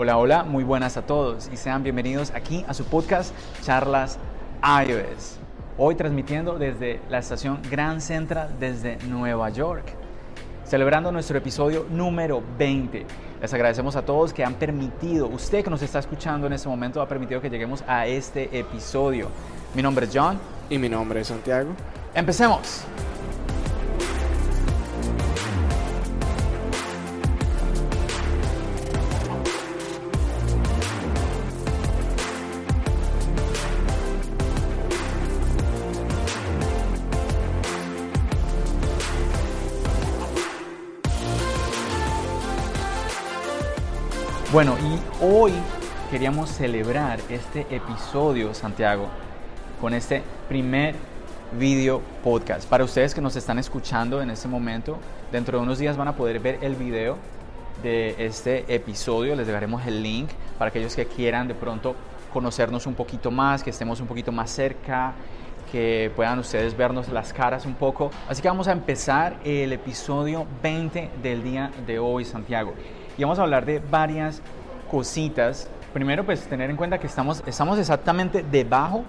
Hola, hola, muy buenas a todos y sean bienvenidos aquí a su podcast Charlas iOS. Hoy transmitiendo desde la estación Grand Central desde Nueva York, celebrando nuestro episodio número 20. Les agradecemos a todos que han permitido, usted que nos está escuchando en este momento ha permitido que lleguemos a este episodio. Mi nombre es John. Y mi nombre es Santiago. Empecemos. Bueno, y hoy queríamos celebrar este episodio, Santiago, con este primer video podcast. Para ustedes que nos están escuchando en este momento, dentro de unos días van a poder ver el video de este episodio. Les dejaremos el link para aquellos que quieran de pronto conocernos un poquito más, que estemos un poquito más cerca, que puedan ustedes vernos las caras un poco. Así que vamos a empezar el episodio 20 del día de hoy, Santiago y vamos a hablar de varias cositas. Primero, pues tener en cuenta que estamos, estamos exactamente debajo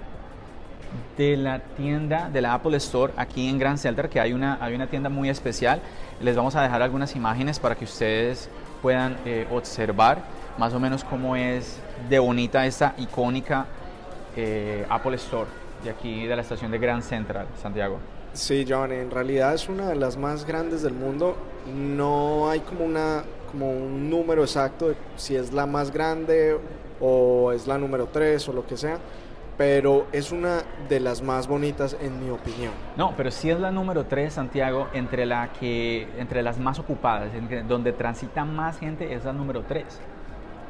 de la tienda de la Apple Store aquí en Grand Center, que hay una, hay una tienda muy especial. Les vamos a dejar algunas imágenes para que ustedes puedan eh, observar más o menos cómo es de bonita esta icónica eh, Apple Store de aquí de la estación de Grand Central, Santiago. Sí, John, en realidad es una de las más grandes del mundo. No hay como una como un número exacto de si es la más grande o es la número 3 o lo que sea, pero es una de las más bonitas en mi opinión. No, pero sí es la número 3, Santiago, entre, la que, entre las más ocupadas, donde transita más gente es la número 3.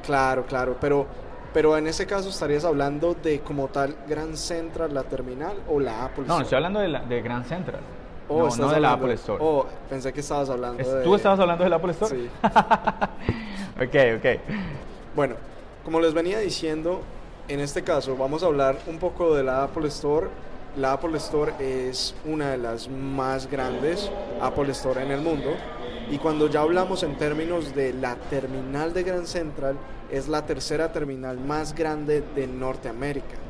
Claro, claro, pero, pero en ese caso estarías hablando de como tal Grand Central, la terminal o la Apple No, estoy hablando de, la, de Grand Central. Oh, no, no de la Apple Store. Oh, pensé que estabas hablando de... ¿Tú estabas hablando de la Apple Store? Sí. ok, ok. Bueno, como les venía diciendo, en este caso vamos a hablar un poco de la Apple Store. La Apple Store es una de las más grandes Apple Store en el mundo. Y cuando ya hablamos en términos de la terminal de Grand Central, es la tercera terminal más grande de Norteamérica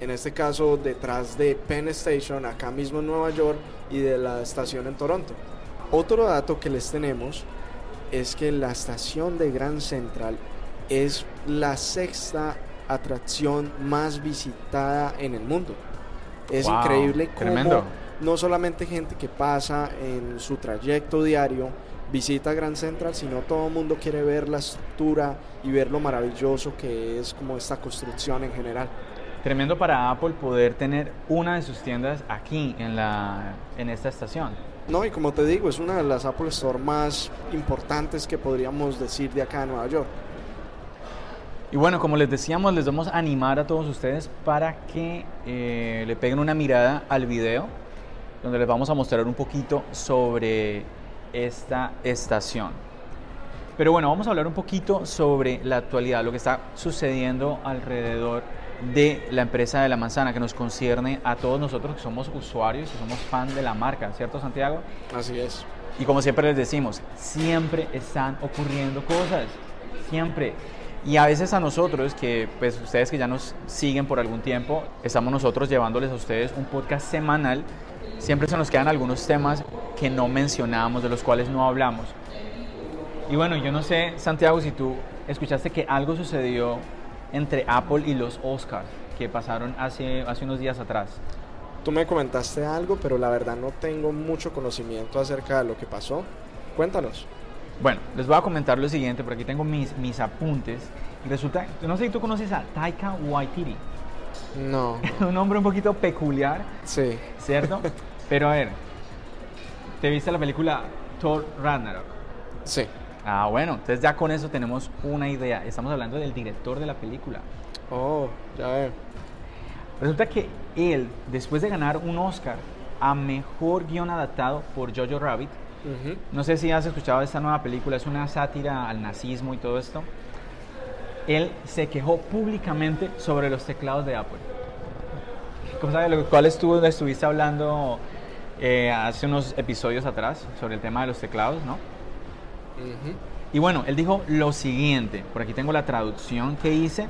en este caso detrás de Penn Station, acá mismo en Nueva York, y de la estación en Toronto. Otro dato que les tenemos es que la estación de Grand Central es la sexta atracción más visitada en el mundo. Es increíble cómo no solamente gente que pasa en su trayecto diario visita Grand Central, sino todo el mundo quiere ver la estructura y ver lo maravilloso que es como esta construcción en general. Tremendo para Apple poder tener una de sus tiendas aquí en, la, en esta estación. No, y como te digo, es una de las Apple Store más importantes que podríamos decir de acá en Nueva York. Y bueno, como les decíamos, les vamos a animar a todos ustedes para que eh, le peguen una mirada al video, donde les vamos a mostrar un poquito sobre esta estación. Pero bueno, vamos a hablar un poquito sobre la actualidad, lo que está sucediendo alrededor de la empresa de la manzana que nos concierne a todos nosotros que somos usuarios y somos fan de la marca, ¿cierto Santiago? Así es. Y como siempre les decimos, siempre están ocurriendo cosas, siempre. Y a veces a nosotros, que pues ustedes que ya nos siguen por algún tiempo, estamos nosotros llevándoles a ustedes un podcast semanal, siempre se nos quedan algunos temas que no mencionamos, de los cuales no hablamos. Y bueno, yo no sé, Santiago, si tú escuchaste que algo sucedió entre Apple y los Oscars que pasaron hace, hace unos días atrás. Tú me comentaste algo, pero la verdad no tengo mucho conocimiento acerca de lo que pasó. Cuéntanos. Bueno, les voy a comentar lo siguiente, por aquí tengo mis, mis apuntes. Resulta, no sé si tú conoces a Taika Waititi. No. un nombre un poquito peculiar. Sí. ¿Cierto? pero a ver, ¿te viste la película Thor Ragnarok? Sí. Ah, bueno, entonces ya con eso tenemos una idea. Estamos hablando del director de la película. Oh, ya veo. Resulta que él, después de ganar un Oscar a mejor guion adaptado por Jojo Rabbit, no sé si has escuchado esta nueva película, es una sátira al nazismo y todo esto. Él se quejó públicamente sobre los teclados de Apple. Cual estuvo, estuviste hablando eh, hace unos episodios atrás sobre el tema de los teclados, ¿no? Y bueno, él dijo lo siguiente, por aquí tengo la traducción que hice.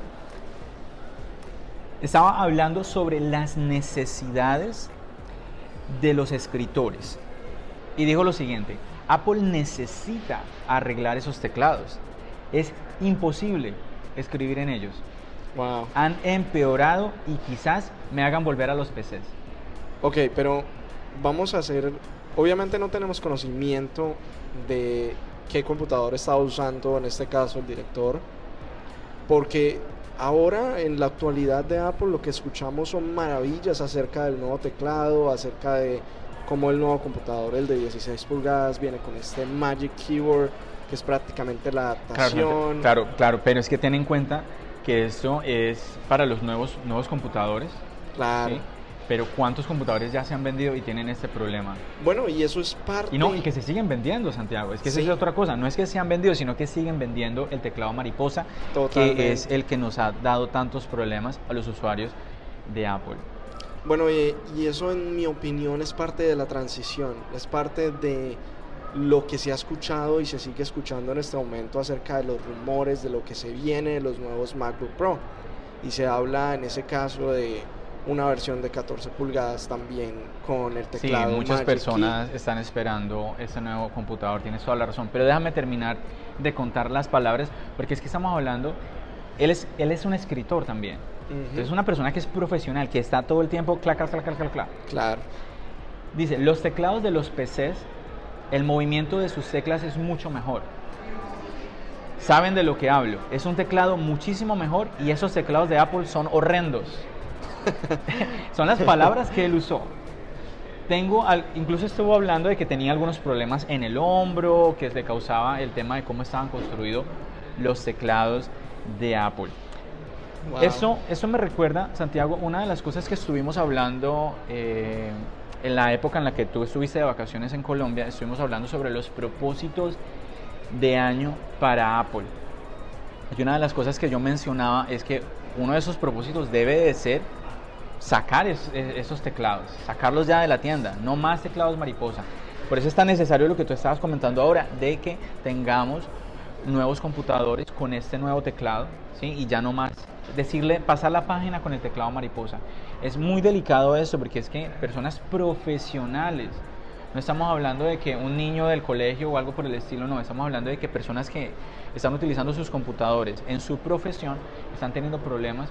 Estaba hablando sobre las necesidades de los escritores. Y dijo lo siguiente, Apple necesita arreglar esos teclados. Es imposible escribir en ellos. Wow. Han empeorado y quizás me hagan volver a los PCs. Ok, pero vamos a hacer. Obviamente no tenemos conocimiento de qué computador estaba usando en este caso el director, porque ahora en la actualidad de Apple lo que escuchamos son maravillas acerca del nuevo teclado, acerca de cómo el nuevo computador, el de 16 pulgadas, viene con este Magic Keyboard, que es prácticamente la adaptación. Claro, claro, pero es que ten en cuenta que esto es para los nuevos, nuevos computadores. Claro. ¿sí? Pero ¿cuántos computadores ya se han vendido y tienen este problema? Bueno, y eso es parte. Y no, y que se siguen vendiendo, Santiago. Es que esa Sí. es otra cosa. No es que se han vendido, sino que siguen vendiendo el teclado mariposa, Totalmente. que es el que nos ha dado tantos problemas a los usuarios de Apple. Bueno, y, y eso en mi opinión es parte de la transición, es parte de lo que se ha escuchado y se sigue escuchando en este momento acerca de los rumores de lo que se viene de los nuevos MacBook Pro. Y se habla en ese caso de una versión de 14 pulgadas también con el Sí, teclado. muchas Magic personas están esperando este nuevo computador, tienes toda la razón. Pero déjame terminar de contar las palabras, porque es que estamos hablando, él es, él es un escritor también. Key. Entonces es una persona que es profesional, que está todo el tiempo clac, clac, clac, clac, clac. Claro. Dice, los teclados de los PCs, el movimiento de sus teclas es mucho mejor. Saben de lo que hablo. Es un teclado muchísimo mejor y esos teclados de Apple son horrendos. son las palabras que él usó. Tengo, al- incluso estuvo hablando de que tenía algunos problemas en el hombro, que le causaba el tema de cómo estaban construidos los teclados de Apple. Wow. Eso, eso me recuerda, Santiago, una de las cosas que estuvimos hablando eh, en la época en la que tú estuviste de vacaciones en Colombia, estuvimos hablando sobre los propósitos de año para Apple. Y una de las cosas que yo mencionaba es que uno de esos propósitos debe de ser sacar es- es- esos teclados, sacarlos ya de la tienda, no más teclados mariposa. Por eso es tan necesario lo que tú estabas comentando ahora, de que tengamos nuevos computadores con este nuevo teclado, ¿sí? Y ya no más decirle, pasar la página con el teclado mariposa. Es muy delicado esto porque es que personas profesionales, no estamos hablando de que un niño del colegio o algo por el estilo, no, estamos hablando de que personas que están utilizando sus computadores en su profesión están teniendo problemas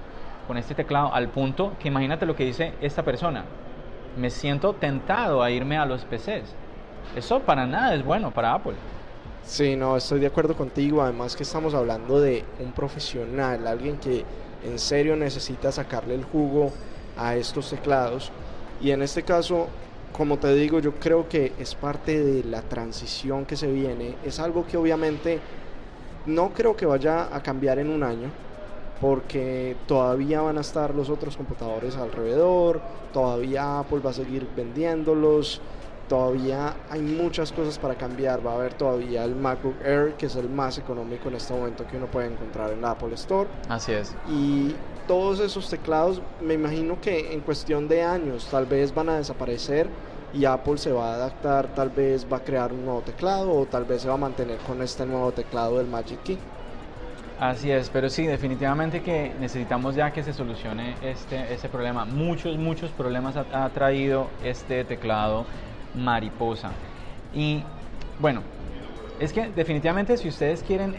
con este teclado al punto que imagínate lo que dice esta persona. Me siento tentado a irme a los PCs. Eso para nada es bueno para Apple. Sí, no, estoy de acuerdo contigo. Además que estamos hablando de un profesional, alguien que en serio necesita sacarle el jugo a estos teclados. Y en este caso, como te digo, yo creo que es parte de la transición que se viene. Es algo que obviamente no creo que vaya a cambiar en un año, porque todavía van a estar los otros computadores alrededor, todavía Apple va a seguir vendiéndolos, todavía hay muchas cosas para cambiar. Va a haber todavía el MacBook Air, que es el más económico en este momento que uno puede encontrar en la Apple Store. Así es. Y todos esos teclados, me imagino que en cuestión de años tal vez van a desaparecer y Apple se va a adaptar, tal vez va a crear un nuevo teclado o tal vez se va a mantener con este nuevo teclado del Magic Key. Así es, pero sí, definitivamente que necesitamos ya que se solucione este, este problema. Muchos, muchos problemas ha, traído este teclado mariposa. Y bueno, es que definitivamente si ustedes quieren,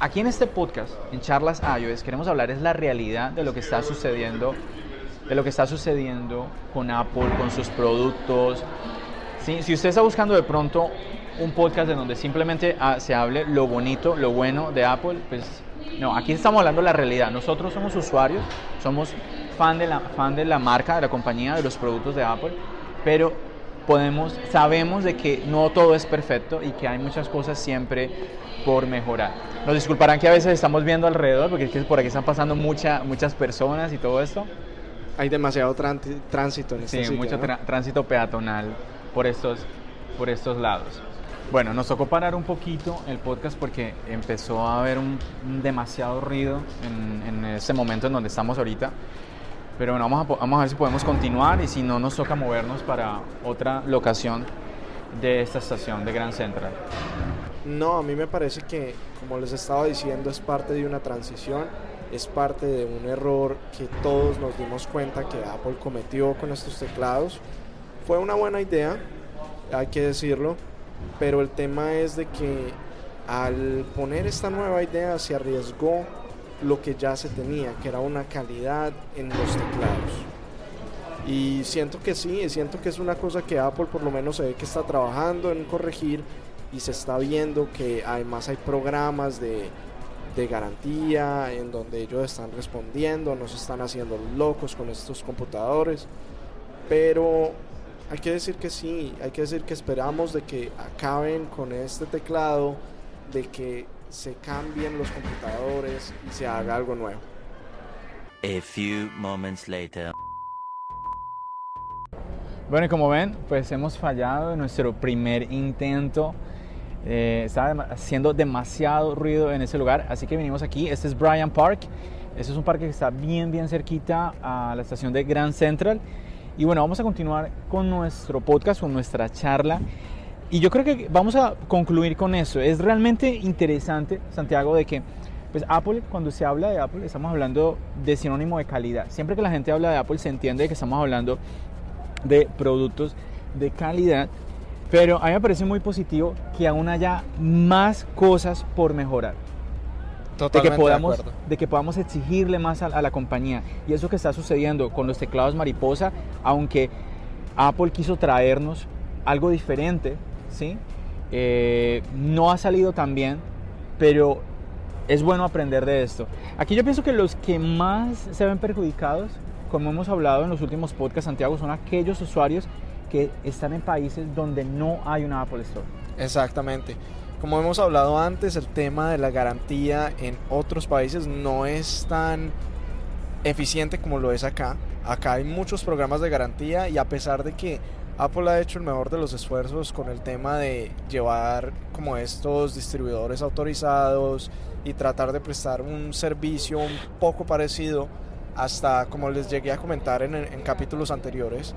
aquí en este podcast, en Charlas iOS, queremos hablar es la realidad de lo que está sucediendo, de lo que está sucediendo con Apple, con sus productos. Sí, si usted está buscando de pronto un podcast en donde simplemente ah, se hable lo bonito, lo bueno de Apple, pues no, aquí estamos hablando de la realidad. Nosotros somos usuarios, somos fan de la, fan de la marca, de la compañía, de los productos de Apple, pero podemos, sabemos de que no todo es perfecto y que hay muchas cosas siempre por mejorar. Nos disculparán que a veces estamos viendo alrededor, porque es que por aquí están pasando mucha, muchas personas y todo esto. Hay demasiado tránsito en este Sí, sitio, mucho tránsito peatonal por estos, por estos lados. Bueno, nos tocó parar un poquito el podcast porque empezó a haber un, un demasiado ruido en, este momento en donde estamos ahorita. Pero bueno, vamos a, vamos a ver si podemos continuar y si no, nos toca movernos para otra locación de esta estación de Grand Central. No, a mí me parece que, como les estaba diciendo, es parte de una transición, es parte de un error que todos nos dimos cuenta que Apple cometió con estos teclados. Fue una buena idea, hay que decirlo, pero el tema es de que al poner esta nueva idea se arriesgó lo que ya se tenía, que era una calidad en los teclados. Y siento que sí, siento que es una cosa que Apple por lo menos se ve que está trabajando en corregir y se está viendo que además hay programas de, de garantía en donde ellos están respondiendo, no se están haciendo locos con estos computadores. Pero hay que decir que sí, hay que decir que esperamos de que acaben con este teclado, de que se cambien los computadores y se haga algo nuevo. A few moments later. Bueno, y como ven, pues hemos fallado en nuestro primer intento. Eh, estaba haciendo demasiado ruido en ese lugar, así que vinimos aquí. Este es Bryant Park. Este es un parque que está bien, bien cerquita a la estación de Grand Central. Y bueno, vamos a continuar con nuestro podcast, con nuestra charla. Y yo creo que vamos a concluir con eso. Es realmente interesante, Santiago, de que pues Apple, cuando se habla de Apple, estamos hablando de sinónimo de calidad. Siempre que la gente habla de Apple, se entiende que estamos hablando de productos de calidad. Pero a mí me parece muy positivo que aún haya más cosas por mejorar. De que, podamos, de, de que podamos exigirle más a, a, la compañía. Y eso que está sucediendo con los teclados mariposa, aunque Apple quiso traernos algo diferente, ¿sí? Eh, no ha salido tan bien, pero es bueno aprender de esto. Aquí yo pienso que los que más se ven perjudicados, como hemos hablado en los últimos podcasts, Santiago, son aquellos usuarios que están en países donde no hay una Apple Store. Exactamente. Como hemos hablado antes, el tema de la garantía en otros países no es tan eficiente como lo es acá. Acá hay muchos programas de garantía y a pesar de que Apple ha hecho el mejor de los esfuerzos con el tema de llevar como estos distribuidores autorizados y tratar de prestar un servicio un poco parecido hasta como les llegué a comentar en, en capítulos anteriores.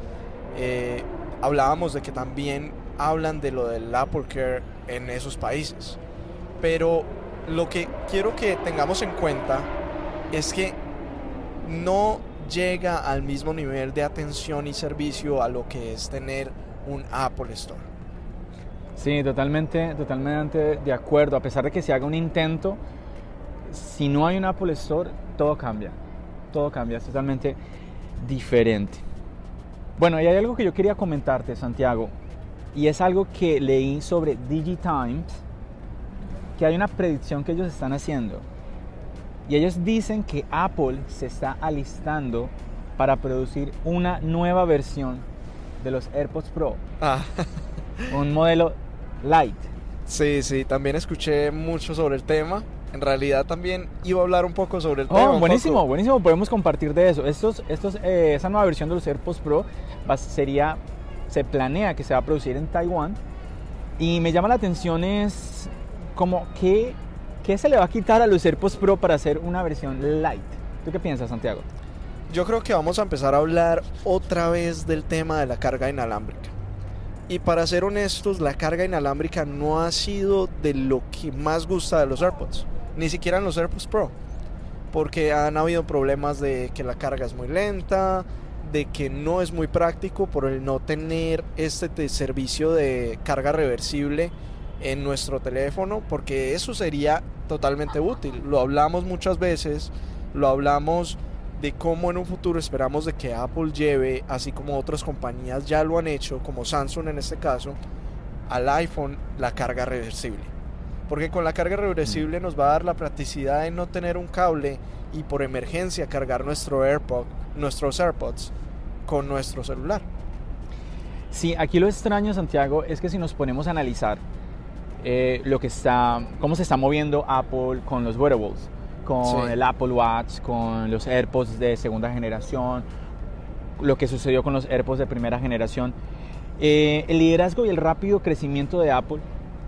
Eh, hablábamos de que también hablan de lo del Apple Care en esos países. Pero lo que quiero que tengamos en cuenta es que no llega al mismo nivel de atención y servicio a lo que es tener un Apple Store. Sí, totalmente, totalmente de acuerdo. A pesar de que se haga un intento, si no hay un Apple Store, todo cambia. Todo cambia, es totalmente diferente. Bueno, y hay algo que yo quería comentarte, Santiago, y es algo que leí sobre DigiTimes, que hay una predicción que ellos están haciendo. Y ellos dicen que Apple se está alistando para producir una nueva versión de los AirPods Pro. Ah. un modelo light. Sí, sí, también escuché mucho sobre el tema. En realidad también iba a hablar un poco sobre el oh, tema. Buenísimo, buenísimo, podemos compartir de eso. Estos, estos, eh, esa nueva versión de los AirPods Pro va, sería, se planea que se va a producir en Taiwán. Y me llama la atención es como que ¿Qué se le va a quitar a los AirPods Pro para hacer una versión light? ¿Tú qué piensas, Santiago? Yo creo que vamos a empezar a hablar otra vez del tema de la carga inalámbrica. Y para ser honestos, la carga inalámbrica no ha sido de lo que más gusta de los AirPods, ni siquiera en los AirPods Pro, porque han habido problemas de que la carga es muy lenta, de que no es muy práctico por el no tener este servicio de carga reversible en nuestro teléfono, porque eso sería totalmente útil. Lo hablamos muchas veces, lo hablamos de cómo en un futuro esperamos de que Apple lleve, así como otras compañías ya lo han hecho, como Samsung en este caso, al iPhone la carga reversible. Porque con la carga reversible nos va a dar la practicidad de no tener un cable y por emergencia cargar nuestro AirPod, nuestros AirPods con nuestro celular. Sí, aquí lo extraño, Santiago, es que si nos ponemos a analizar eh, lo que está, cómo se está moviendo Apple con los wearables, con sí. el Apple Watch, con los AirPods de segunda generación, lo que sucedió con los AirPods de primera generación. Eh, el liderazgo y el rápido crecimiento de Apple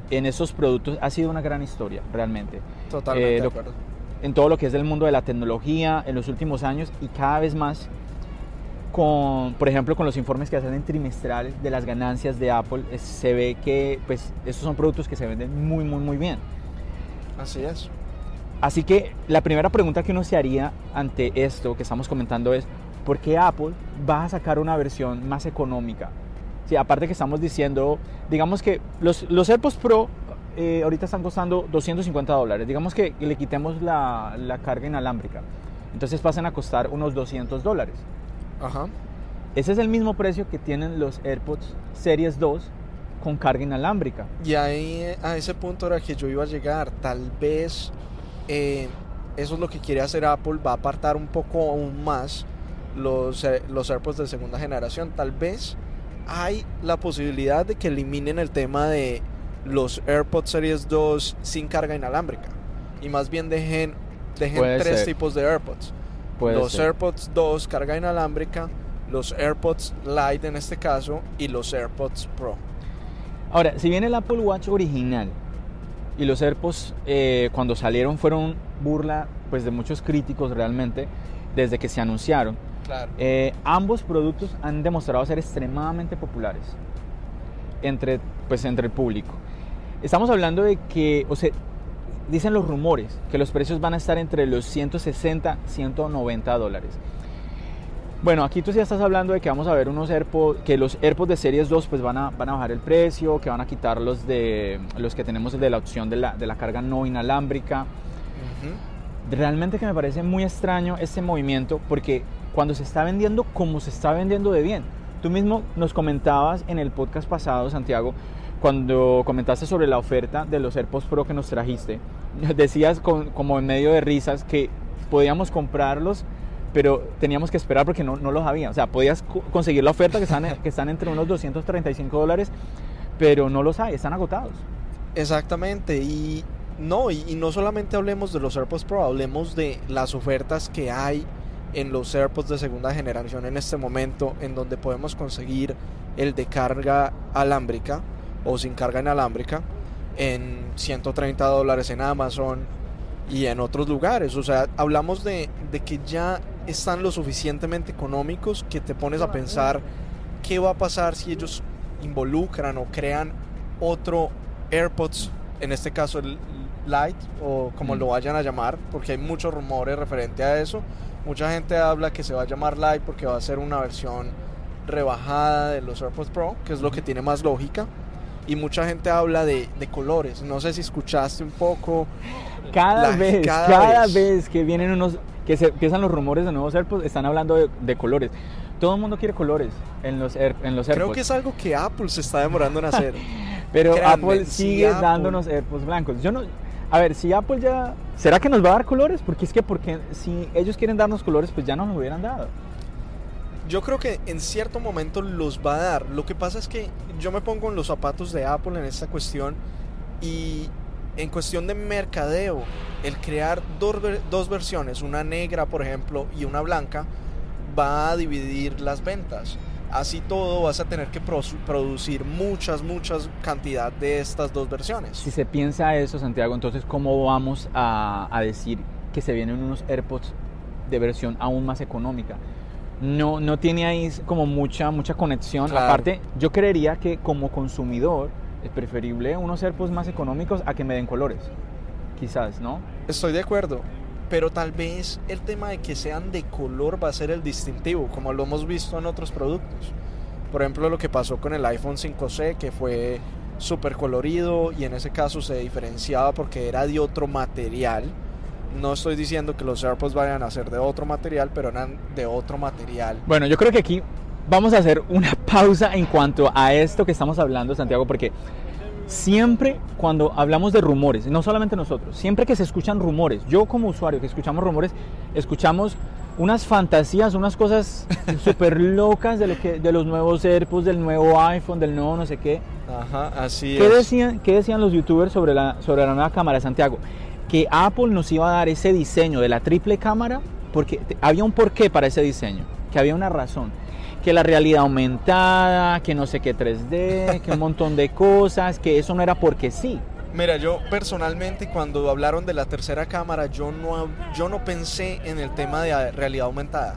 en esos productos ha sido una gran historia, realmente. Totalmente eh, lo, de acuerdo. En todo lo que es del mundo de la tecnología en los últimos años y cada vez más con, por ejemplo, con los informes que hacen en trimestrales de las ganancias de Apple, es- se ve que pues, estos son productos que se venden muy, muy, muy bien. Así es. Así que la primera pregunta que uno se haría ante esto que estamos comentando es, ¿por qué Apple va a sacar una versión más económica? Sí, aparte que estamos diciendo, digamos que los, los AirPods Pro eh, ahorita están costando 250 dólares, digamos que le quitemos la, la carga inalámbrica, entonces pasan a costar unos 200 dólares. Ajá. Ese es el mismo precio que tienen los AirPods Series 2 con carga inalámbrica. Y ahí a ese punto era que yo iba a llegar. Tal vez eh, eso es lo que quiere hacer Apple. Va a apartar un poco aún más los, eh, los AirPods de segunda generación. Tal vez hay la posibilidad de que eliminen el tema de los AirPods Series 2 sin carga inalámbrica. Y más bien dejen, dejen Puede tres ser. tipos de AirPods. Puede los ser. AirPods 2 carga inalámbrica, los AirPods Lite en este caso y los AirPods Pro. Ahora, si bien el Apple Watch original y los AirPods eh, cuando salieron fueron burla pues, de muchos críticos realmente desde que se anunciaron, Claro. eh, ambos productos han demostrado ser extremadamente populares entre, pues, entre el público. Estamos hablando de que, o sea, dicen los rumores que los precios van a estar entre los 160 190 dólares. Bueno, aquí tú ya estás hablando de que vamos a ver unos AirPods, que los AirPods de Series 2 pues van a, van a bajar el precio, que van a quitar los, de, los que tenemos de la opción de la, de la carga no inalámbrica. Realmente que me parece muy extraño este movimiento porque cuando se está vendiendo como se está vendiendo de bien. Tú mismo nos comentabas en el podcast pasado, Santiago, cuando comentaste sobre la oferta de los AirPods Pro que nos trajiste. Decías con- como en medio de risas que podíamos comprarlos, pero teníamos que esperar porque no, no los había. O sea, podías co- conseguir la oferta que están, que están entre unos 235 dólares, pero no los hay, están agotados. Exactamente, y no, y, y no solamente hablemos de los AirPods Pro, hablemos de las ofertas que hay en los AirPods de segunda generación en este momento, en donde podemos conseguir el de carga alámbrica o sin carga inalámbrica en 130 dólares en Amazon y en otros lugares. O sea, hablamos de, de que ya están lo suficientemente económicos que te pones a pensar qué va a pasar si ellos involucran o crean otro AirPods, en este caso el Lite o como Mm. lo vayan a llamar, porque hay muchos rumores referente a eso. Mucha gente habla que se va a llamar Lite porque va a ser una versión rebajada de los AirPods Pro, que es lo que tiene más lógica. Y mucha gente habla de, de colores. No sé si escuchaste un poco. Cada La- vez, cada cada, vez. vez. que vienen unos, que se empiezan los rumores de nuevos AirPods, están hablando de, de colores. Todo el mundo quiere colores en los, Air- en los AirPods. Creo que es algo que Apple se está demorando en hacer. Pero créanme, Apple si sigue Apple- dándonos AirPods blancos. Yo no, a ver, si Apple ya, ¿será que nos va a dar colores? Porque es que porque si ellos quieren darnos colores, pues ya nos lo hubieran dado. Yo creo que en cierto momento los va a dar. Lo que pasa es que yo me pongo en los zapatos de Apple en esta cuestión y en cuestión de mercadeo, el crear dos, dos versiones, una negra por ejemplo y una blanca, va a dividir las ventas. Así todo vas a tener que producir muchas, muchas cantidad de estas dos versiones. Si se piensa eso, Santiago, entonces ¿cómo vamos a, a decir que se vienen unos AirPods de versión aún más económica? No, no tiene ahí como mucha, mucha conexión. Claro. Aparte, yo creería que como consumidor es preferible unos AirPods más económicos a que me den colores. Quizás, ¿no? Estoy de acuerdo, pero tal vez el tema de que sean de color va a ser el distintivo, como lo hemos visto en otros productos. Por ejemplo, lo que pasó con el iPhone 5C, que fue súper colorido y en ese caso se diferenciaba porque era de otro material. No estoy diciendo que los AirPods vayan a ser de otro material, pero eran de otro material. Bueno, yo creo que aquí vamos a hacer una pausa en cuanto a esto que estamos hablando, Santiago, porque siempre cuando hablamos de rumores, no solamente nosotros, siempre que se escuchan rumores, yo como usuario que escuchamos rumores, escuchamos unas fantasías, unas cosas súper locas de, lo que, de los nuevos AirPods, del nuevo iPhone, del nuevo no sé qué. Ajá, así ¿Qué es. decían, ¿Qué decían los youtubers sobre la, sobre la nueva cámara, Santiago? Que Apple nos iba a dar ese diseño de la triple cámara porque había un porqué para ese diseño, que había una razón. Que la realidad aumentada, que no sé qué 3D, que un montón de cosas, que eso no era porque sí. Mira, yo personalmente cuando hablaron de la tercera cámara, yo no, yo no pensé en el tema de realidad aumentada.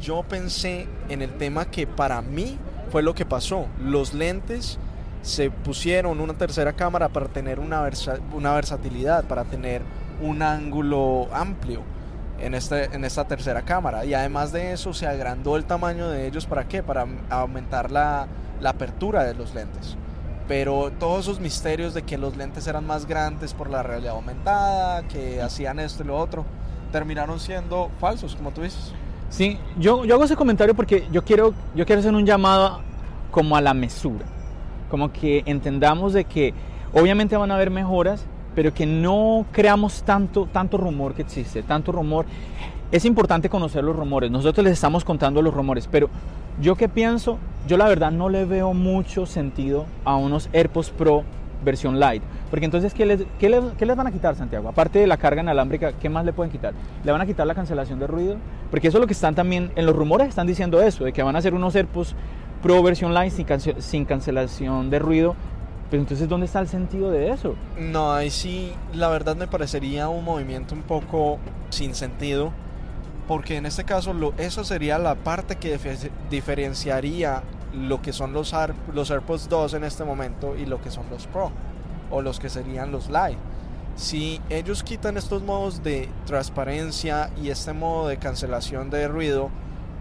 yo pensé en el tema que para mí fue lo que pasó. Los lentes se pusieron una tercera cámara para tener una, versa- una versatilidad, para tener un ángulo amplio en, este, en esta tercera cámara. Y además de eso se agrandó el tamaño de ellos. ¿Para qué? Para aumentar la, la apertura de los lentes. Pero todos esos misterios de que los lentes eran más grandes por la realidad aumentada, que hacían esto y lo otro, terminaron siendo falsos, como tú dices. Sí, yo, yo hago ese comentario porque yo quiero, yo quiero hacer un llamado como a la mesura. Como que entendamos de que obviamente van a haber mejoras, pero que no creamos tanto, tanto rumor que existe, tanto rumor. Es importante conocer los rumores. Nosotros les estamos contando los rumores, pero yo que pienso, yo la verdad no le veo mucho sentido a unos AirPods Pro versión Lite. Porque entonces, ¿qué les, qué, les, ¿qué les van a quitar, Santiago? Aparte de la carga inalámbrica, ¿qué más le pueden quitar? ¿Le van a quitar la cancelación de ruido? Porque eso es lo que están también, en los rumores están diciendo eso, de que van a hacer unos AirPods Pro versión Lite sin, cance- sin cancelación de ruido. Pero entonces, ¿dónde está el sentido de eso? No, ahí sí, la verdad me parecería un movimiento un poco sin sentido, porque en este caso lo, eso sería la parte que dife- diferenciaría lo que son los, Ar- los AirPods 2 en este momento y lo que son los Pro, o los que serían los Lite. Si ellos quitan estos modos de transparencia y este modo de cancelación de ruido,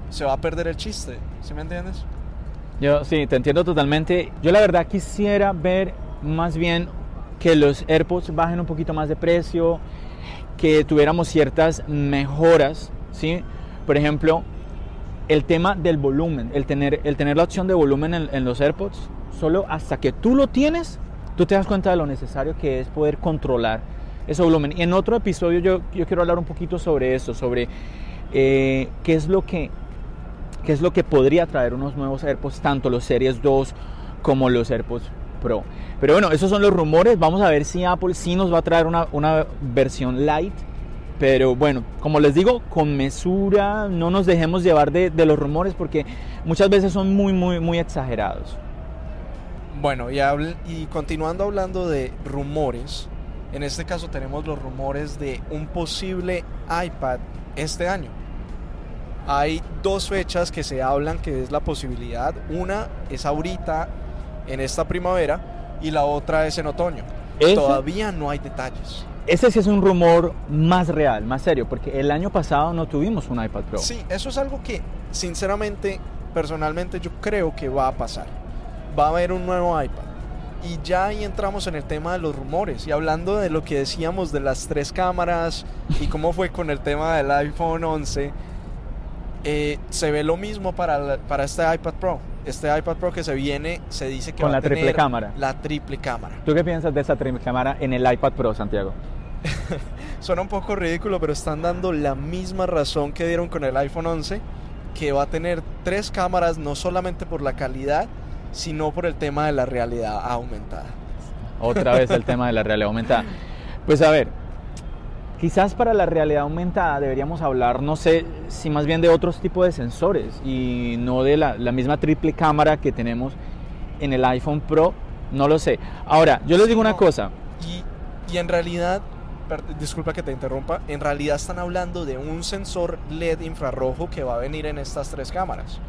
se va a perder el chiste, ¿sí me entiendes? Yo sí, te entiendo totalmente. Yo la verdad quisiera ver más bien que los AirPods bajen un poquito más de precio, que tuviéramos ciertas mejoras, ¿sí? Por ejemplo, el tema del volumen, el tener, el tener la opción de volumen en, en los AirPods, solo hasta que tú lo tienes, tú te das cuenta de lo necesario que es poder controlar ese volumen. Y en otro episodio yo, yo quiero hablar un poquito sobre eso, sobre eh, qué es lo que qué es lo que podría traer unos nuevos AirPods, tanto los Series 2 como los AirPods Pro. Pero bueno, esos son los rumores. Vamos a ver si Apple sí nos va a traer una, una versión light. Pero bueno, como les digo, con mesura, no nos dejemos llevar de, de los rumores porque muchas veces son muy, muy, muy exagerados. Bueno, y, habl- y continuando hablando de rumores, en este caso tenemos los rumores de un posible iPad este año. Hay dos fechas que se hablan que es la posibilidad. Una es ahorita, en esta primavera, y la otra es en otoño. Ese- Todavía no hay detalles. Ese sí es un rumor más real, más serio, porque el año pasado no tuvimos un iPad Pro. Sí, eso es algo que, sinceramente, personalmente yo creo que va a pasar. Va a haber un nuevo iPad. Y ya ahí entramos en el tema de los rumores. Y hablando de lo que decíamos de las tres cámaras y cómo fue con el tema del iPhone 11, eh, se ve lo mismo para, la- para este iPad Pro. Este iPad Pro que se viene, se dice que Con va la a tener triple cámara. La triple cámara. ¿Tú qué piensas de esa triple cámara en el iPad Pro, Santiago? Suena un poco ridículo, pero están dando la misma razón que dieron con el iPhone 11, que va a tener tres cámaras no solamente por la calidad, sino por el tema de la realidad aumentada. Otra vez el tema de la realidad aumentada. Pues a ver, quizás para la realidad aumentada deberíamos hablar, no sé, si más bien de otros tipos de sensores y no de la, la misma triple cámara que tenemos en el iPhone Pro, no lo sé. Ahora, yo les digo una cosa, Y, y en realidad, disculpa que te interrumpa, en realidad están hablando de un sensor LED infrarrojo que va a venir en estas tres cámaras.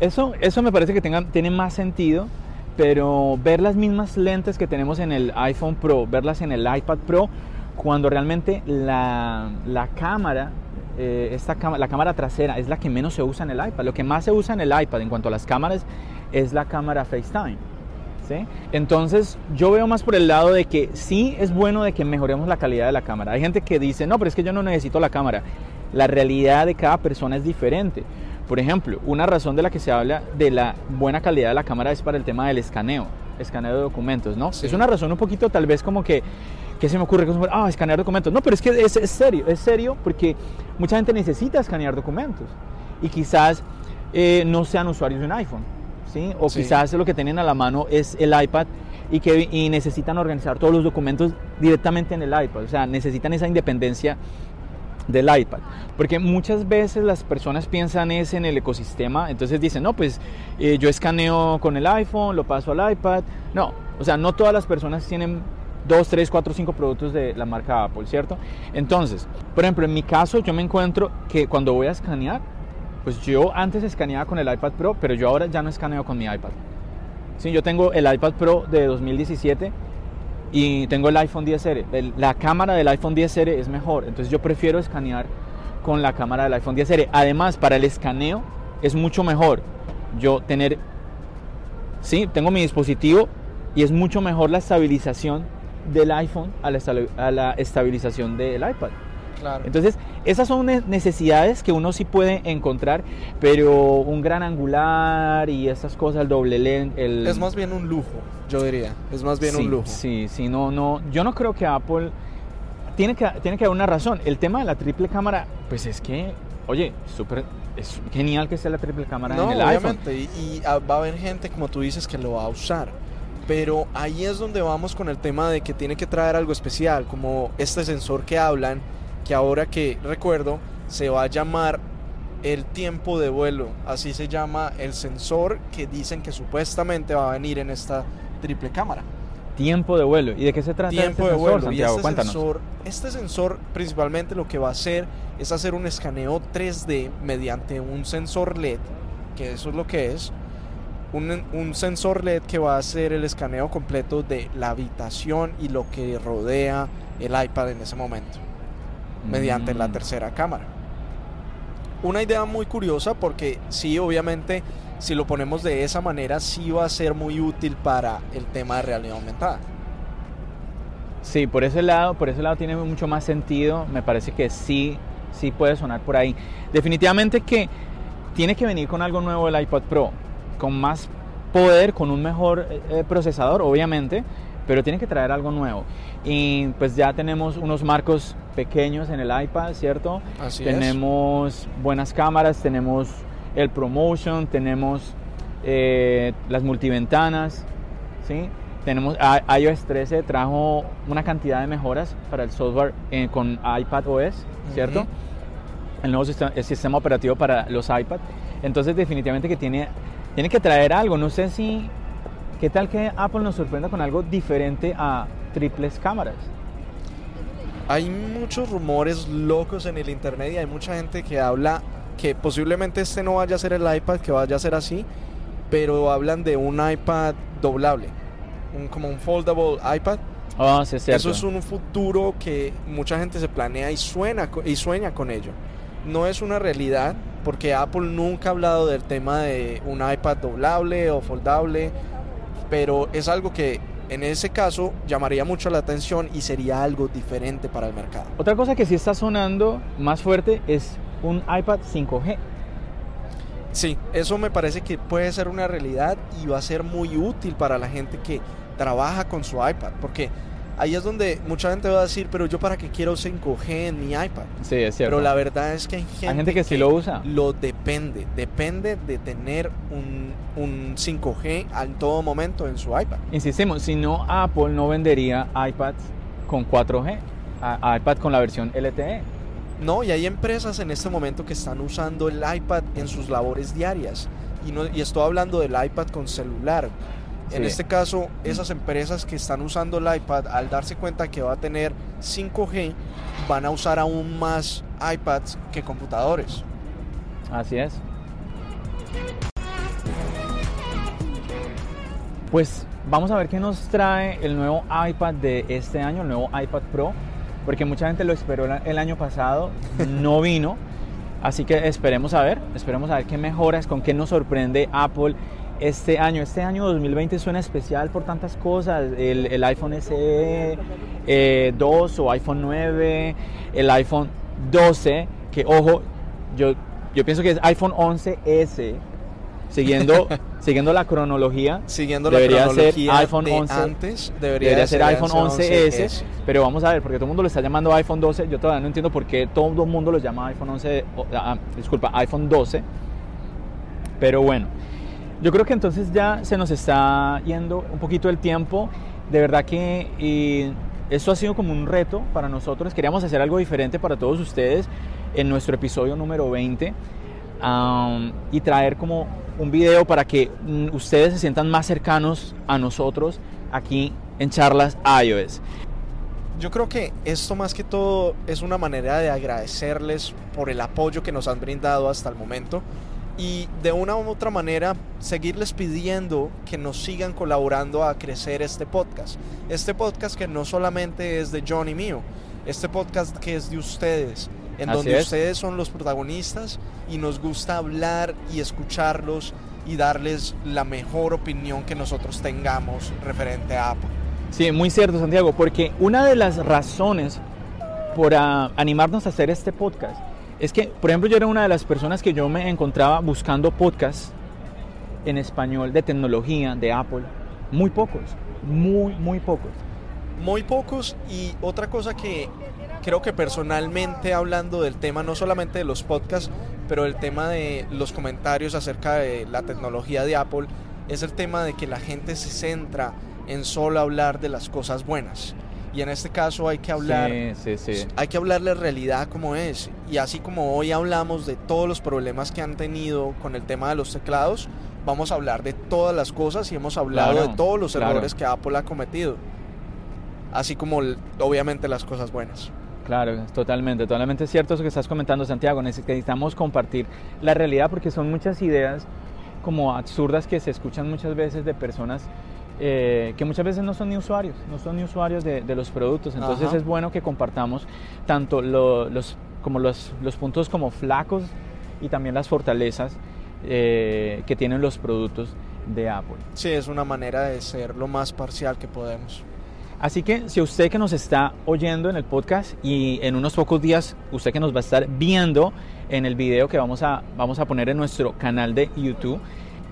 eso, eso me parece que tenga, tiene más sentido, pero ver las mismas lentes que tenemos en el iPhone Pro, verlas en el iPad Pro, cuando realmente la, la cámara, eh, esta cama- la cámara trasera es la que menos se usa en el iPad. Lo que más se usa en el iPad en cuanto a las cámaras es la cámara FaceTime. ¿sí? Entonces yo veo más por el lado de que sí es bueno de que mejoremos la calidad de la cámara. Hay gente que dice, no, pero es que yo no necesito la cámara. La realidad de cada persona es diferente. Por ejemplo, una razón de la que se habla de la buena calidad de la cámara es para el tema del escaneo, escaneo de documentos, ¿no? Sí. Es una razón un poquito tal vez como que, ¿qué se me ocurre? Ah, escanear documentos. No, pero es que es, es serio, es serio porque mucha gente necesita escanear documentos y quizás eh, no sean usuarios de un iPhone, ¿sí? O Sí. quizás lo que tienen a la mano es el iPad y que y necesitan organizar todos los documentos directamente en el iPad, o sea, necesitan esa independencia del iPad. Porque muchas veces las personas piensan es en el ecosistema, entonces dicen, no, pues eh, yo escaneo con el iPhone, lo paso al iPad. No, o sea, no todas las personas tienen dos, tres, cuatro, cinco productos de la marca Apple, ¿cierto? Entonces, por ejemplo, en mi caso yo me encuentro que cuando voy a escanear, Pues yo antes escaneaba con el iPad Pro, pero yo ahora ya no escaneo con mi iPad. Sí, yo tengo el iPad Pro de 2017 y tengo el iPhone 10R. El- la cámara del iPhone 10R es mejor, entonces yo prefiero escanear con la cámara del iPhone 10R. Además, para el escaneo es mucho mejor yo tener, sí, tengo mi dispositivo y es mucho mejor la estabilización del iPhone a la, a la estabilización del iPad. Claro. Entonces, esas son ne- necesidades que uno sí puede encontrar, pero un gran angular y esas cosas, el doble lente, el... Es más bien un lujo, yo diría. Es más bien sí, un lujo. Sí, sí, no, no, yo no creo que Apple tiene que, tiene que haber una razón. El tema de la triple cámara, pues es que, oye, súper, es genial que sea la triple cámara No, en el iPhone. obviamente. Y, y, ah, va a haber gente, como tú dices, que lo va a usar. Pero ahí es donde vamos con el tema de que tiene que traer algo especial, como este sensor que hablan, que ahora que recuerdo, se va a llamar el tiempo de vuelo. Así se llama el sensor que dicen que supuestamente va a venir en esta triple cámara. Tiempo de vuelo. ¿Y de qué se trata tiempo este de sensor, vuelo. Y Santiago? este Cuéntanos. sensor, este sensor principalmente lo que va a hacer es hacer un escaneo 3D mediante un sensor LED, que eso es lo que es. Un, un sensor LED que va a hacer el escaneo completo de la habitación y lo que rodea el iPad en ese momento, mediante la Mm. tercera cámara. Una idea muy curiosa porque sí, obviamente, si lo ponemos de esa manera, sí va a ser muy útil para el tema de realidad aumentada. Sí, por ese lado, por ese lado tiene mucho más sentido. Me parece que sí, sí puede sonar por ahí. Definitivamente que tiene que venir con algo nuevo el iPad Pro, con más poder, con un mejor eh, eh, procesador, obviamente, pero tiene que traer algo nuevo. Y pues ya tenemos unos marcos pequeños en el iPad, ¿cierto? Así es. tenemos buenas cámaras, tenemos el ProMotion, tenemos eh, las multiventanas, ¿sí? Tenemos a- iOS 13 trajo una cantidad de mejoras para el software eh, con iPad OS, ¿cierto? Ujú. El nuevo sistema, el sistema operativo para los iPad. Entonces definitivamente que tiene, tiene que traer algo. No sé si, ¿qué tal que Apple nos sorprenda con algo diferente a triples cámaras? Hay muchos rumores locos en el internet y hay mucha gente que habla que posiblemente este no vaya a ser el iPad, que vaya a ser así, pero hablan de un iPad doblable, un, como un foldable iPad. Ah, sí, es. Eso es un futuro que mucha gente se planea y, suena, y sueña con ello. No es una realidad porque Apple nunca ha hablado del tema de un iPad doblable o foldable, pero es algo que en ese caso llamaría mucho la atención y sería algo diferente para el mercado. Otra cosa que sí está sonando más fuerte es un iPad 5G. Sí, eso me parece que puede ser una realidad y va a ser muy útil para la gente que trabaja con su iPad, porque ahí es donde mucha gente va a decir, pero yo para qué quiero 5G en mi iPad. Sí, es cierto. Pero la verdad es que hay gente, Hay gente que sí lo usa. Lo depende, depende de tener un, un 5G en todo momento en su iPad. Insistimos, si no, Apple no vendería iPads con 4G, a- iPad con la versión. LTE. No, y hay empresas en este momento que están usando el iPad en sus labores diarias. Y, no, y estoy hablando del iPad con celular. En este caso, esas empresas que están usando el iPad, al darse cuenta que va a tener 5G, van a usar aún más iPads que computadores. Así es. Pues vamos a ver qué nos trae el nuevo iPad de este año, el nuevo iPad Pro, porque mucha gente lo esperó el año pasado, no vino, así que esperemos a ver, esperemos a ver qué mejoras, con qué nos sorprende Apple este año. Este año 2020 suena especial por tantas cosas, el, el iPhone SE eh, 2 o iPhone 9, el iPhone 12, que ojo, yo, yo pienso que es iPhone 11S, siguiendo, siguiendo la cronología. Siguiendo Debería la ser cronología iPhone de 11, antes, debería, Debería de ser iPhone 11S, 11S. pero vamos a ver, porque todo el mundo lo está llamando iPhone 12. Yo todavía no entiendo por qué todo el mundo lo llama iPhone 11, o- ah, disculpa, iPhone 12. Pero bueno, yo creo que entonces ya se nos está yendo un poquito el tiempo. De verdad que y esto ha sido como un reto para nosotros. Queríamos hacer algo diferente para todos ustedes en nuestro episodio número 20 am, y traer como un video para que mm, ustedes se sientan más cercanos a nosotros aquí en charlas iOS. yo creo que esto más que todo es una manera de agradecerles por el apoyo que nos han brindado hasta el momento y de una u otra manera seguirles pidiendo que nos sigan colaborando a crecer este podcast. Este podcast que no solamente es de John y mío, este podcast que es de ustedes, en Así donde es. ustedes son los protagonistas y nos gusta hablar y escucharlos y darles la mejor opinión que nosotros tengamos referente a Apple. Sí, muy cierto, Santiago, porque una de las razones por animarnos a hacer este podcast es que, por ejemplo, yo era una de las personas que yo me encontraba buscando podcasts en español de tecnología, de Apple. Muy pocos, muy, muy pocos. Muy pocos y otra cosa que creo que personalmente hablando del tema, no solamente de los podcasts, pero el tema de los comentarios acerca de la tecnología de Apple, es el tema de que la gente se centra en solo hablar de las cosas buenas. Y en este caso hay que hablar, Sí, sí, sí. hay que hablarle realidad como es. Y así como hoy hablamos de todos los problemas que han tenido con el tema de los teclados, vamos a hablar de todas las cosas y hemos hablado Claro, de todos los claro. errores que Apple ha cometido. Así como obviamente las cosas buenas. Claro, totalmente, totalmente cierto eso que estás comentando, Santiago. Necesitamos compartir la realidad porque son muchas ideas como absurdas que se escuchan muchas veces de personas eh, que muchas veces no son ni usuarios, no son ni usuarios de, de los productos. Entonces Ajá. es bueno que compartamos tanto lo- los, como los, los puntos como flacos y también las fortalezas eh, que tienen los productos de Apple. Sí, es una manera de ser lo más parcial que podemos. Así que si usted que nos está oyendo en el podcast y en unos pocos días usted que nos va a estar viendo en el video que vamos a, vamos a poner en nuestro canal de YouTube,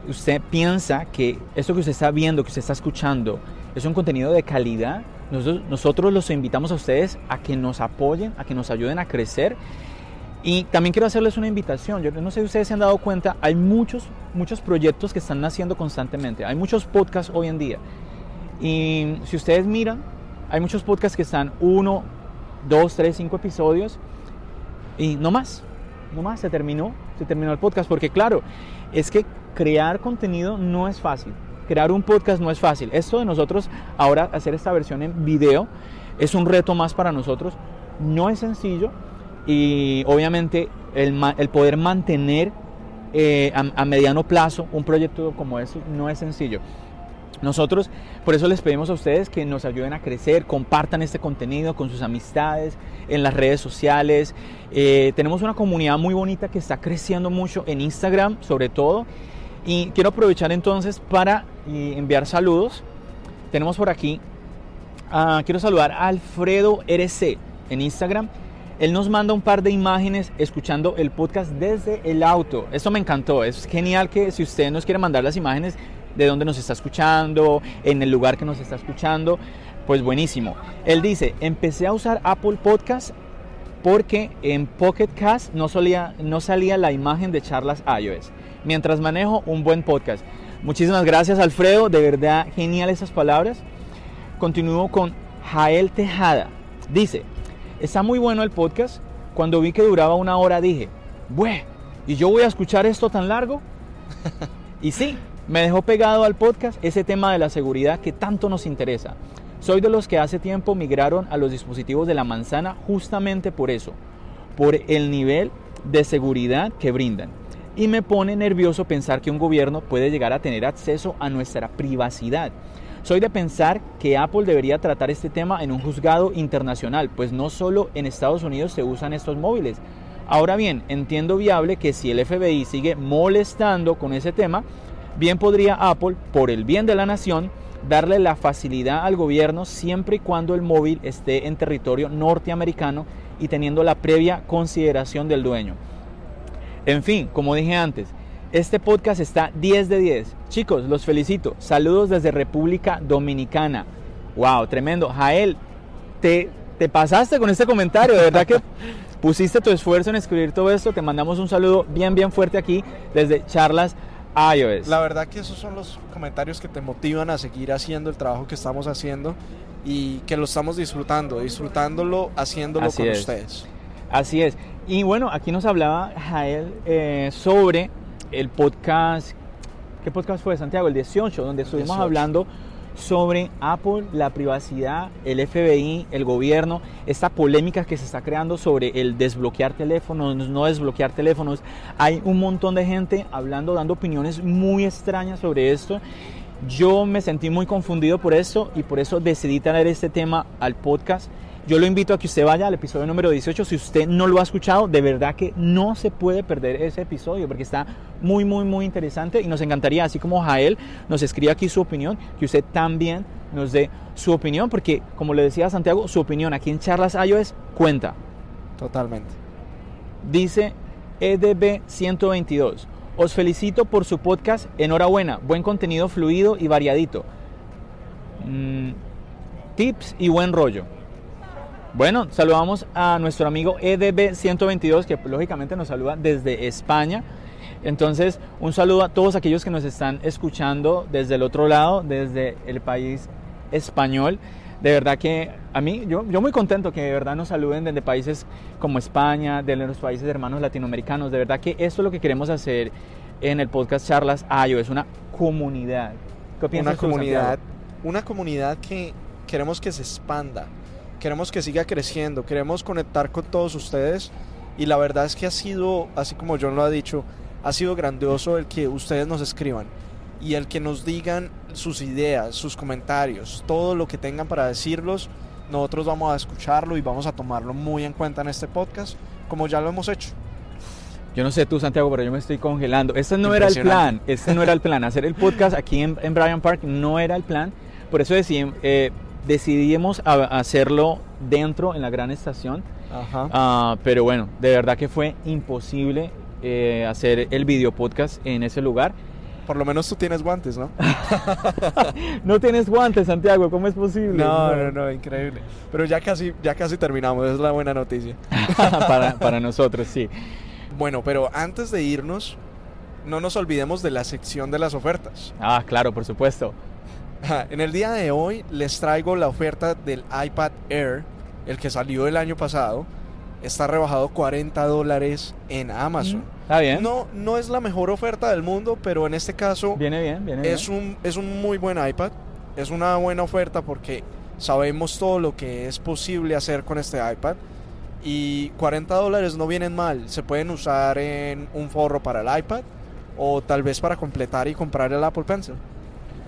usted piensa que esto que usted está viendo, que usted está escuchando, es un contenido de calidad, nosotros, los invitamos a ustedes a que nos apoyen, a que nos ayuden a crecer. Y también quiero hacerles una invitación. Yo no sé si ustedes se han dado cuenta, hay muchos, muchos proyectos que están naciendo constantemente. Hay muchos podcasts hoy en día. Y si ustedes miran, hay muchos podcasts que están uno, dos, tres, cinco episodios y no más, no más, se terminó, se terminó el podcast. Porque claro, es que crear contenido no es fácil. Crear un podcast no es fácil. Esto de nosotros ahora hacer esta versión en video es un reto más para nosotros. No es sencillo y obviamente el, poder mantener eh, a, a mediano plazo un proyecto como este no es sencillo. Nosotros, por eso les pedimos a ustedes que nos ayuden a crecer, compartan este contenido con sus amistades, en las redes sociales. Eh, tenemos una comunidad muy bonita que está creciendo mucho en Instagram, sobre todo. Y quiero aprovechar entonces para eh, enviar saludos. Tenemos por aquí, ah, quiero saludar a Alfredo RC en Instagram. Él nos manda un par de imágenes escuchando el podcast desde el auto. Esto me encantó. Es genial que si usted nos quiere mandar las imágenes de dónde nos está escuchando, en el lugar que nos está escuchando, pues buenísimo. Él dice, empecé a usar Apple Podcast porque en Pocket Cast no, solía, no salía la imagen de charlas iOS. Mientras manejo un buen podcast. Muchísimas gracias Alfredo, de verdad genial esas palabras. Continúo con Jael Tejada. Dice, está muy bueno el podcast. Cuando vi que duraba una hora dije, bueno, ¿y yo voy a escuchar esto tan largo? y sí, me dejó pegado al podcast ese tema de la seguridad que tanto nos interesa. Soy de los que hace tiempo migraron a los dispositivos de la manzana justamente por eso, por el nivel de seguridad que brindan. Y me pone nervioso pensar que un gobierno puede llegar a tener acceso a nuestra privacidad. Soy de pensar que Apple debería tratar este tema en un juzgado internacional, pues no solo en Estados Unidos se usan estos móviles. Ahora bien, entiendo viable que si el FBI sigue molestando con ese tema, bien podría Apple, por el bien de la nación, darle la facilidad al gobierno siempre y cuando el móvil esté en territorio norteamericano y teniendo la previa consideración del dueño. En fin, como dije antes, este podcast está 10 de 10. Chicos, los felicito. Saludos desde República Dominicana. Wow, tremendo. Jael, te, te pasaste con este comentario. De verdad que pusiste tu esfuerzo en escribir todo esto. Te mandamos un saludo bien, bien fuerte aquí desde Charlas iOS. La verdad que esos son los comentarios que te motivan a seguir haciendo el trabajo que estamos haciendo y que lo estamos disfrutando, disfrutándolo, haciéndolo Así con es. ustedes. Así es. Y bueno, aquí nos hablaba Jael eh, sobre el podcast. ¿Qué podcast fue, Santiago? El 18, donde estuvimos 18. hablando sobre Apple, la privacidad, el FBI, el gobierno, esta polémica que se está creando sobre el desbloquear teléfonos, no desbloquear teléfonos. Hay un montón de gente hablando, dando opiniones muy extrañas sobre esto. Yo me sentí muy confundido por esto y por eso decidí traer este tema al podcast yo lo invito a que usted vaya al episodio número 18. Si usted no lo ha escuchado, de verdad que no se puede perder ese episodio porque está muy, muy, muy interesante y nos encantaría, así como Jael nos escribe aquí su opinión, que usted también nos dé su opinión porque, como le decía Santiago, su opinión aquí en Charlas iOS cuenta. Totalmente. Dice EDB 122. Os felicito por su podcast. Enhorabuena. Buen contenido fluido y variadito. Mm, tips y buen rollo. Bueno, saludamos a nuestro amigo EDB122, que lógicamente nos saluda desde España. Entonces, un saludo a todos aquellos que nos están escuchando desde el otro lado, desde el país español. De verdad que a mí, yo, yo muy contento que de verdad nos saluden desde países como España, de los países hermanos latinoamericanos. De verdad que esto es lo que queremos hacer en el podcast Charlas Ayo, es una comunidad. ¿Qué piensas una comunidad, una comunidad que queremos que se expanda queremos que siga creciendo, queremos conectar con todos ustedes y la verdad es que ha sido, así como John lo ha dicho, ha sido grandioso el que ustedes nos escriban y el que nos digan sus ideas, sus comentarios, todo lo que tengan para decirlos. Nosotros vamos a escucharlo y vamos a tomarlo muy en cuenta en este podcast, como ya lo hemos hecho. Yo no sé tú, Santiago, pero yo me estoy congelando. Este no era el plan. Este no era el plan. Hacer el podcast aquí en, en Bryan Park no era el plan. Por eso decidí, eh, decidimos hacerlo dentro en la gran estación. Ah, pero bueno, de verdad que fue imposible eh, hacer el video podcast en ese lugar. Por lo menos tú tienes guantes, ¿no? no tienes guantes, Santiago, ¿cómo es posible? No, no, no, increíble. Pero ya casi, ya casi terminamos, es la buena noticia. para, para nosotros, sí. Bueno, pero antes de irnos, no nos olvidemos de la sección de las ofertas. Ah, claro, por supuesto. En el día de hoy les traigo la oferta del iPad Air, el que salió el año pasado. Está rebajado 40 dólares en Amazon. Mm, está bien. No, no es la mejor oferta del mundo, pero en este caso viene bien, viene es Un, es un muy buen iPad. Es una buena oferta porque sabemos todo lo que es posible hacer con este iPad. Y 40 dólares no vienen mal. Se pueden usar en un forro para el iPad o tal vez para completar y comprar el Apple Pencil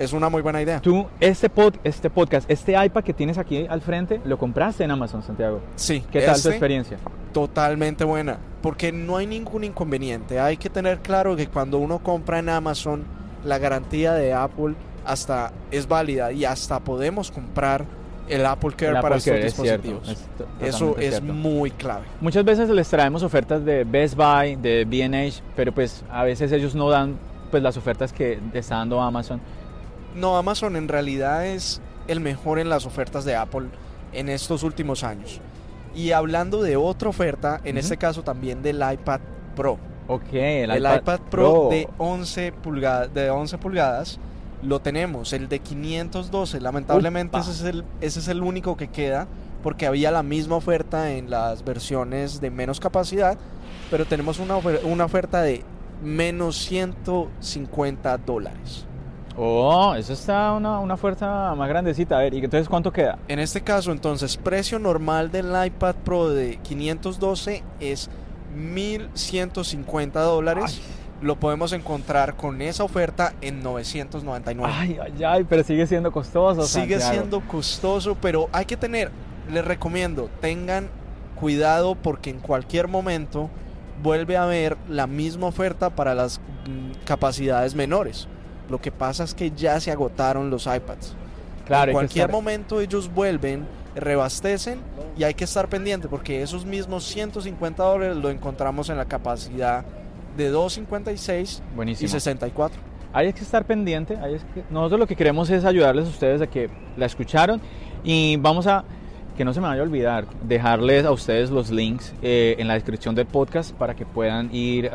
es una muy buena idea. Tú, este, pod, este podcast, este iPad que tienes aquí al frente, lo compraste en Amazon, Santiago. Sí. ¿Qué tal tu este experiencia? Totalmente buena, porque no hay ningún inconveniente. Hay que tener claro que cuando uno compra en Amazon, la garantía de Apple hasta es válida y hasta podemos comprar el Apple Care para estos dispositivos. Eso es muy clave. Muchas veces les traemos ofertas de Best Buy, de B&H, pero pues a veces ellos no dan pues las ofertas que está dando Amazon. No, Amazon en realidad es el mejor en las ofertas de Apple en estos últimos años. Y hablando de otra oferta, en este caso también del iPad Pro. Ok, el, iPad, Pro, de 11 pulgadas, de 11 pulgadas lo tenemos, el de 512. Lamentablemente ese es, el, ese es el único que queda porque había la misma oferta en las versiones de menos capacidad, pero tenemos una, una oferta de menos 150 dólares. Oh, eso está una, una fuerza más grandecita. A ver, ¿y entonces cuánto queda? En este caso, entonces, precio normal del iPad Pro de 512 es 1150 dólares. Lo podemos encontrar con esa oferta en 999. Ay, ay, ay, pero sigue siendo costoso. Sigue siendo costoso, pero hay que tener, les recomiendo, tengan cuidado porque en cualquier momento vuelve a haber la misma oferta para las mm, capacidades menores. Lo que pasa es que ya se agotaron los iPads. Claro, en cualquier momento ellos vuelven, rebastecen y hay que estar pendiente porque esos mismos 150 dólares lo encontramos en la capacidad de 256 y 64. Hay que estar pendiente. Nosotros lo que queremos es ayudarles a ustedes a que la escucharon y vamos a que no se me vaya a olvidar dejarles a ustedes los links eh, en la descripción del podcast para que puedan ir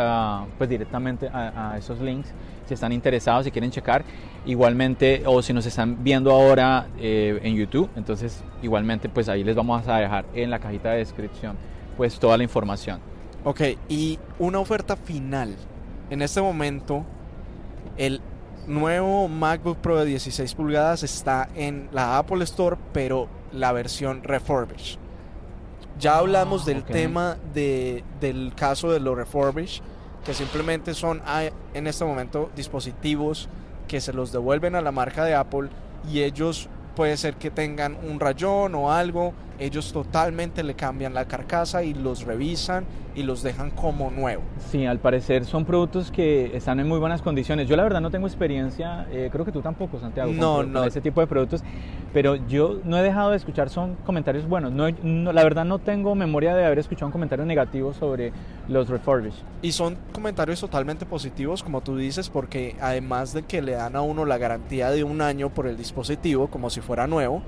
pues directamente a esos links si están interesados, y quieren checar, igualmente, o si nos están viendo ahora eh, en YouTube, entonces igualmente pues ahí les vamos a dejar en la cajita de descripción pues toda la información. Ok, y una oferta final. En este momento, el nuevo MacBook Pro de 16 pulgadas está en la Apple Store, pero la versión refurbished. Ya hablamos del tema de, del caso de los refurbished, que simplemente son ah, en este momento dispositivos que se los devuelven a la marca de Apple y ellos puede ser que tengan un rayón o algo, ellos totalmente le cambian la carcasa y los revisan y los dejan como nuevo. Sí, al parecer son productos que están en muy buenas condiciones. Yo la verdad no tengo experiencia, eh, creo que tú tampoco, Santiago, con- No, con, no. ese tipo de productos, pero yo no he dejado de escuchar, son comentarios buenos. No- la verdad no tengo memoria de haber escuchado un comentario negativo sobre los refurbished. Y son comentarios totalmente positivos, como tú dices, porque además de que le dan a uno la garantía de un año por el dispositivo, como si fuera nuevo,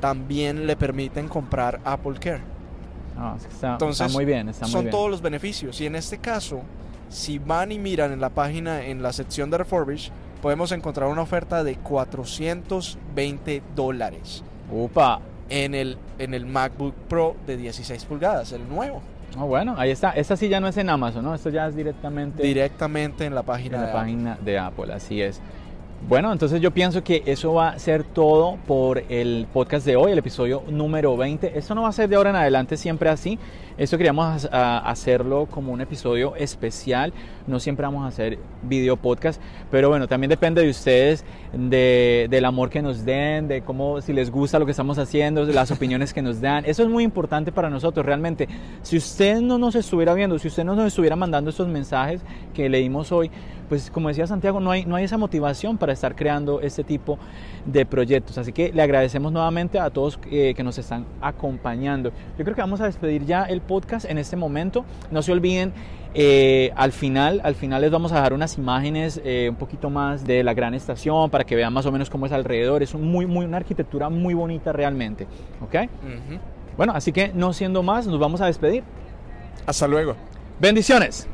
también le permiten comprar Apple Care. Ah, que está, Entonces, está muy bien, está muy Son bien. todos los beneficios. Y en este caso, si van y miran en la página, en la sección de Refurbish, podemos encontrar una oferta de 420 dólares Upa. en el, en el MacBook Pro de 16 pulgadas, el nuevo, Ah, bueno, ahí está. Esta sí ya no es en Amazon, ¿no? Esto ya es directamente directamente en la página en la de Apple. página de Apple, así es. Bueno, entonces yo pienso que eso va a ser todo por el podcast de hoy, el episodio número 20. Esto no va a ser de ahora en adelante siempre así. Esto queríamos hacerlo como un episodio especial. No siempre vamos a hacer video podcast, pero bueno, también depende de ustedes, de- del amor que nos den, de cómo, si les gusta lo que estamos haciendo, las opiniones que nos dan. Eso es muy importante para nosotros, realmente. Si usted no nos estuviera viendo, si usted no nos estuviera mandando estos mensajes que leímos hoy, pues como decía Santiago, no hay, no hay esa motivación para estar creando este tipo de proyectos. Así que le agradecemos nuevamente a todos eh, que nos están acompañando. Yo creo que vamos a despedir ya el podcast en este momento. No se olviden, eh, al final, al final les vamos a dejar unas imágenes eh, un poquito más de la gran estación para que vean más o menos cómo es alrededor. Es un muy, muy, una arquitectura muy bonita realmente. ¿Ok? Bueno, así que no siendo más, nos vamos a despedir. Hasta luego. Bendiciones.